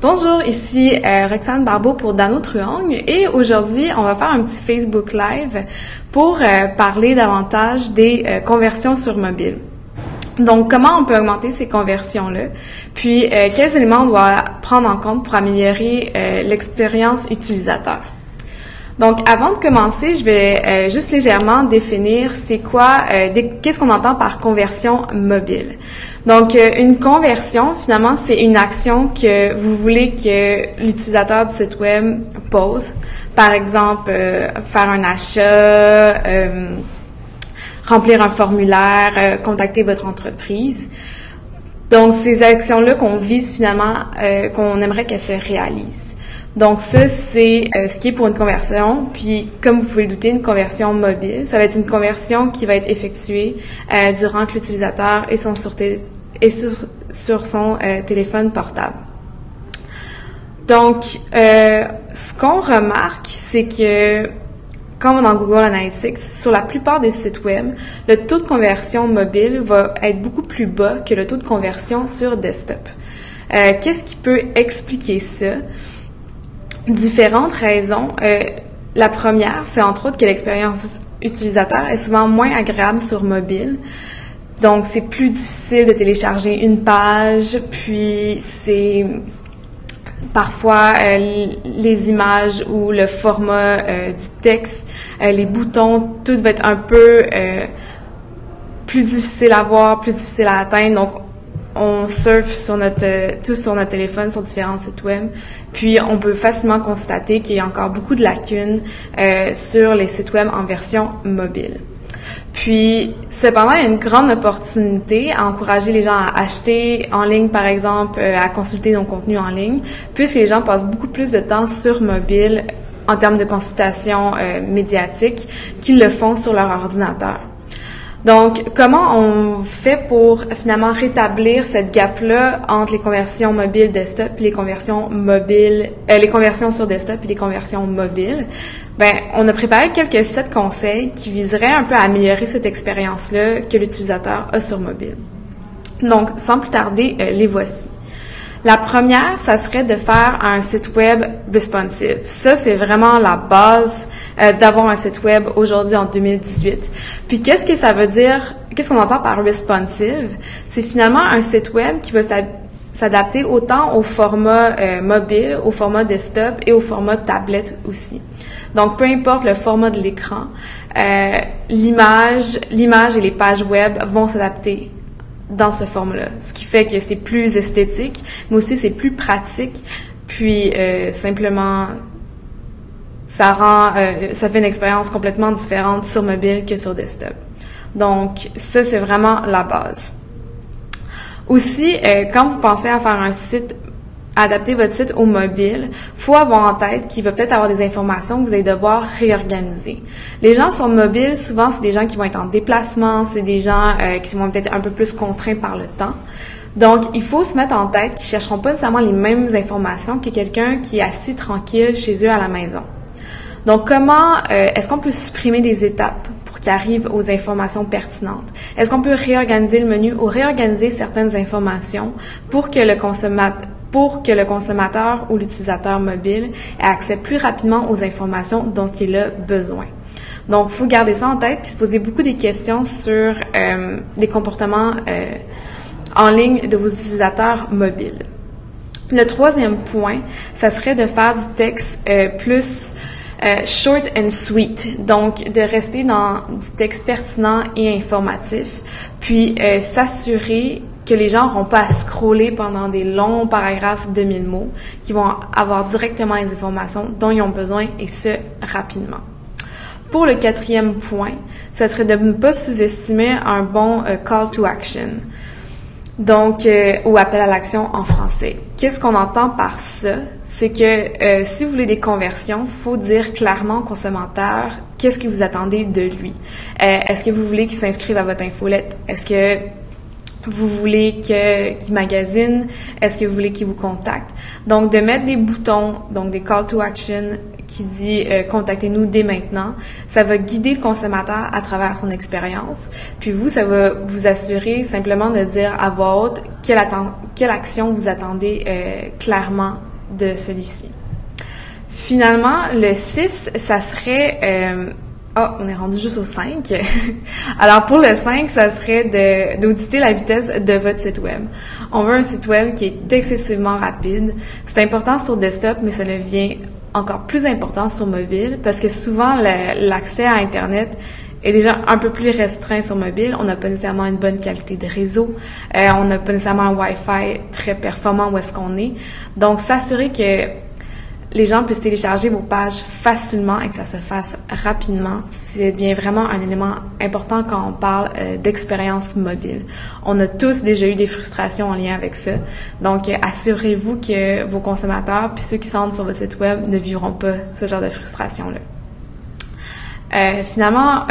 Bonjour, ici euh, Roxane Barbeau pour Dano Truong et aujourd'hui on va faire un petit Facebook Live pour euh, parler davantage des euh, conversions sur mobile. Donc comment on peut augmenter ces conversions-là, puis quels éléments on doit prendre en compte pour améliorer l'expérience utilisateur? Donc, avant de commencer, je vais euh, juste légèrement définir c'est quoi, euh, qu'est-ce qu'on entend par conversion mobile. Donc, euh, une conversion, finalement, c'est une action que vous voulez que l'utilisateur du site web pose. Par exemple, faire un achat, remplir un formulaire, contacter votre entreprise. Donc, ces actions-là qu'on vise finalement, qu'on aimerait qu'elles se réalisent. Donc ça, c'est euh, ce qui est pour une conversion. Puis, comme vous pouvez le douter, une conversion mobile, ça va être une conversion qui va être effectuée euh, durant que l'utilisateur est, sur, est sur, sur son euh, téléphone portable. Donc, ce qu'on remarque, c'est que comme dans Google Analytics, sur la plupart des sites web, le taux de conversion mobile va être beaucoup plus bas que le taux de conversion sur desktop. Qu'est-ce qui peut expliquer ça? Différentes raisons. Euh, la première, c'est entre autres que l'expérience utilisateur est souvent moins agréable sur mobile. Donc, c'est plus difficile de télécharger une page, puis c'est parfois euh, les images ou le format euh, du texte, les boutons, tout va être un peu plus difficile à voir, plus difficile à atteindre. Donc, on surfe sur notre, sur notre téléphone, sur différents sites web. Puis, on peut facilement constater qu'il y a encore beaucoup de lacunes euh, sur les sites web en version mobile. Puis, cependant, il y a une grande opportunité à encourager les gens à acheter en ligne, par exemple, euh, à consulter nos contenus en ligne, puisque les gens passent beaucoup plus de temps sur mobile en termes de consultation euh, médiatique qu'ils le font sur leur ordinateur. Donc, comment on fait pour finalement rétablir cette gap-là entre les conversions mobiles desktop et les conversions mobiles, euh, les conversions sur desktop et les conversions mobiles? Ben, on a préparé quelques sept conseils qui viseraient un peu à améliorer cette expérience-là que l'utilisateur a sur mobile. Donc, sans plus tarder, euh, les voici. La première, ça serait de faire un site web responsive. Ça, c'est vraiment la base euh, d'avoir un site web aujourd'hui en 2018. Puis, qu'est-ce que ça veut dire? Qu'est-ce qu'on entend par responsive? C'est finalement un site web qui va s'adapter autant au format euh, mobile, au format desktop et au format tablette aussi. Donc, peu importe le format de l'écran, euh, l'image, l'image et les pages web vont s'adapter dans ce format-là. Ce qui fait que c'est plus esthétique, mais aussi c'est plus pratique. Puis euh, simplement, ça rend, euh, ça fait une expérience complètement différente sur mobile que sur desktop. Donc ça c'est vraiment la base. Aussi, euh, quand vous pensez à faire un site adapter votre site au mobile, faut avoir en tête qu'il va peut-être avoir des informations que vous allez devoir réorganiser. Les gens sur mobile, souvent, c'est des gens qui vont être en déplacement, c'est des gens euh, qui vont peut-être un peu plus contraints par le temps. Donc, il faut se mettre en tête qu'ils chercheront pas nécessairement les mêmes informations que quelqu'un qui est assis tranquille chez eux à la maison. Donc, comment euh, est-ce qu'on peut supprimer des étapes pour qu'ils arrivent aux informations pertinentes? Est-ce qu'on peut réorganiser le menu ou réorganiser certaines informations pour que le consommateur pour que le consommateur ou l'utilisateur mobile ait accès plus rapidement aux informations dont il a besoin. Donc, faut garder ça en tête puis se poser beaucoup des questions sur euh, les comportements euh, en ligne de vos utilisateurs mobiles. Le troisième point, ça serait de faire du texte euh, plus short and sweet, donc de rester dans du texte pertinent et informatif, puis s'assurer que les gens n'auront pas à scroller pendant des longs paragraphes de 1000 mots, qui vont avoir directement les informations dont ils ont besoin et ce, rapidement. Pour le quatrième point, ça serait de ne pas sous-estimer un bon euh, call to action. Donc, euh, ou appel à l'action en français. Qu'est-ce qu'on entend par ça? C'est que euh, si vous voulez des conversions, faut dire clairement au consommateur qu'est-ce que vous attendez de lui. Est-ce que vous voulez qu'il s'inscrive à votre infolette? Est-ce que vous voulez qu'il magasine, est-ce que vous voulez qu'il vous contacte. Donc, de mettre des boutons, donc des call to action qui dit euh, contactez-nous dès maintenant, ça va guider le consommateur à travers son expérience. Puis vous, ça va vous assurer simplement de dire à voix haute quelle, quelle action vous attendez euh, clairement de celui-ci. Finalement, le 6, ça serait euh, oh, on est rendu juste au 5. Alors pour le 5, ça serait d'auditer la vitesse de votre site web. On veut un site web qui est excessivement rapide. C'est important sur desktop, mais ça devient encore plus important sur mobile parce que souvent l'accès à Internet est déjà un peu plus restreint sur mobile. On n'a pas nécessairement une bonne qualité de réseau. Euh, on n'a pas nécessairement un Wi-Fi très performant où est-ce qu'on est. Donc, s'assurer que les gens puissent télécharger vos pages facilement et que ça se fasse rapidement, c'est bien vraiment un élément important quand on parle euh, d'expérience mobile. On a tous déjà eu des frustrations en lien avec ça. Donc, euh, assurez-vous que vos consommateurs puis ceux qui sont sur votre site web ne vivront pas ce genre de frustration-là. Euh, finalement,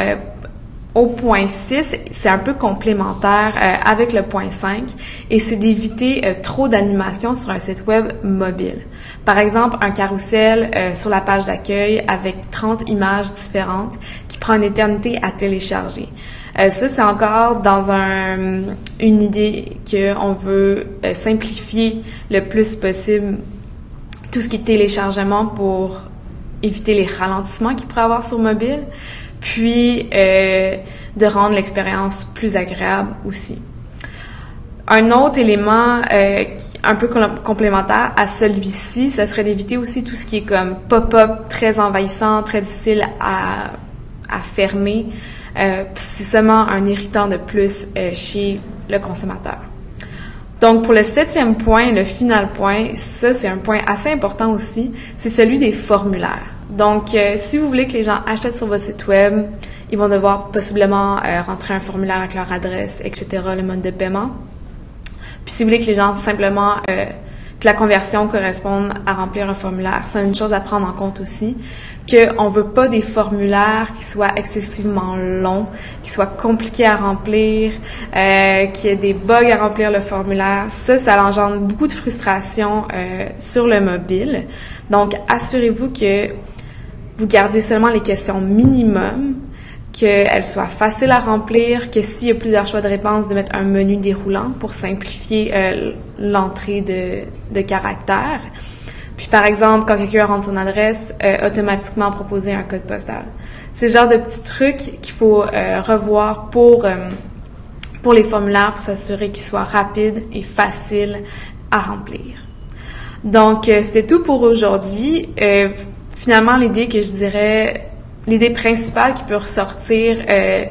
au point 6, c'est un peu complémentaire avec le point 5 et c'est d'éviter trop d'animation sur un site web mobile. Par exemple, un carrousel euh, sur la page d'accueil avec 30 images différentes qui prend une éternité à télécharger. Euh, ça, c'est encore dans un, une idée qu'on veut euh, simplifier le plus possible tout ce qui est téléchargement pour éviter les ralentissements qu'il pourrait avoir sur mobile, puis de rendre l'expérience plus agréable aussi. Un autre élément euh, un peu complémentaire à celui-ci, ce serait d'éviter aussi tout ce qui est comme pop-up très envahissant, très difficile à, à fermer. Euh, c'est seulement un irritant de plus euh, chez le consommateur. Donc, pour le septième point, le final point, ça, c'est un point assez important aussi, c'est celui des formulaires. Donc, euh, si vous voulez que les gens achètent sur votre site web, ils vont devoir possiblement euh, rentrer un formulaire avec leur adresse, etc., le mode de paiement. Puis si vous voulez que les gens simplement euh, que la conversion corresponde à remplir un formulaire, c'est une chose à prendre en compte aussi qu'on veut pas des formulaires qui soient excessivement longs, qui soient compliqués à remplir, euh, qu'il y ait des bugs à remplir le formulaire. Ça, ça engendre beaucoup de frustration euh, sur le mobile. Donc, assurez-vous que vous gardez seulement les questions minimum qu'elle soit facile à remplir, que s'il y a plusieurs choix de réponse, de mettre un menu déroulant pour simplifier euh, l'entrée de, de caractères. Puis par exemple, quand quelqu'un rentre son adresse, euh, automatiquement proposer un code postal. C'est le genre de petits trucs qu'il faut euh, revoir pour, pour les formulaires pour s'assurer qu'ils soient rapides et faciles à remplir. Donc, c'était tout pour aujourd'hui. Finalement, l'idée que je dirais l'idée principale qui peut ressortir euh,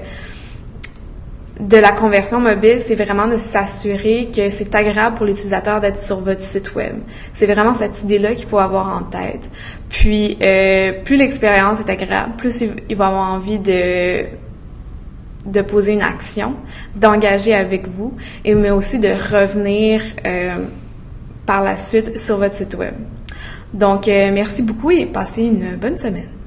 de la conversion mobile, c'est vraiment de s'assurer que c'est agréable pour l'utilisateur d'être sur votre site web. C'est vraiment cette idée-là qu'il faut avoir en tête. Puis, euh, plus l'expérience est agréable, plus il, va avoir envie de de poser une action, d'engager avec vous, et mais aussi de revenir euh, par la suite sur votre site web. Donc, merci beaucoup et passez une bonne semaine.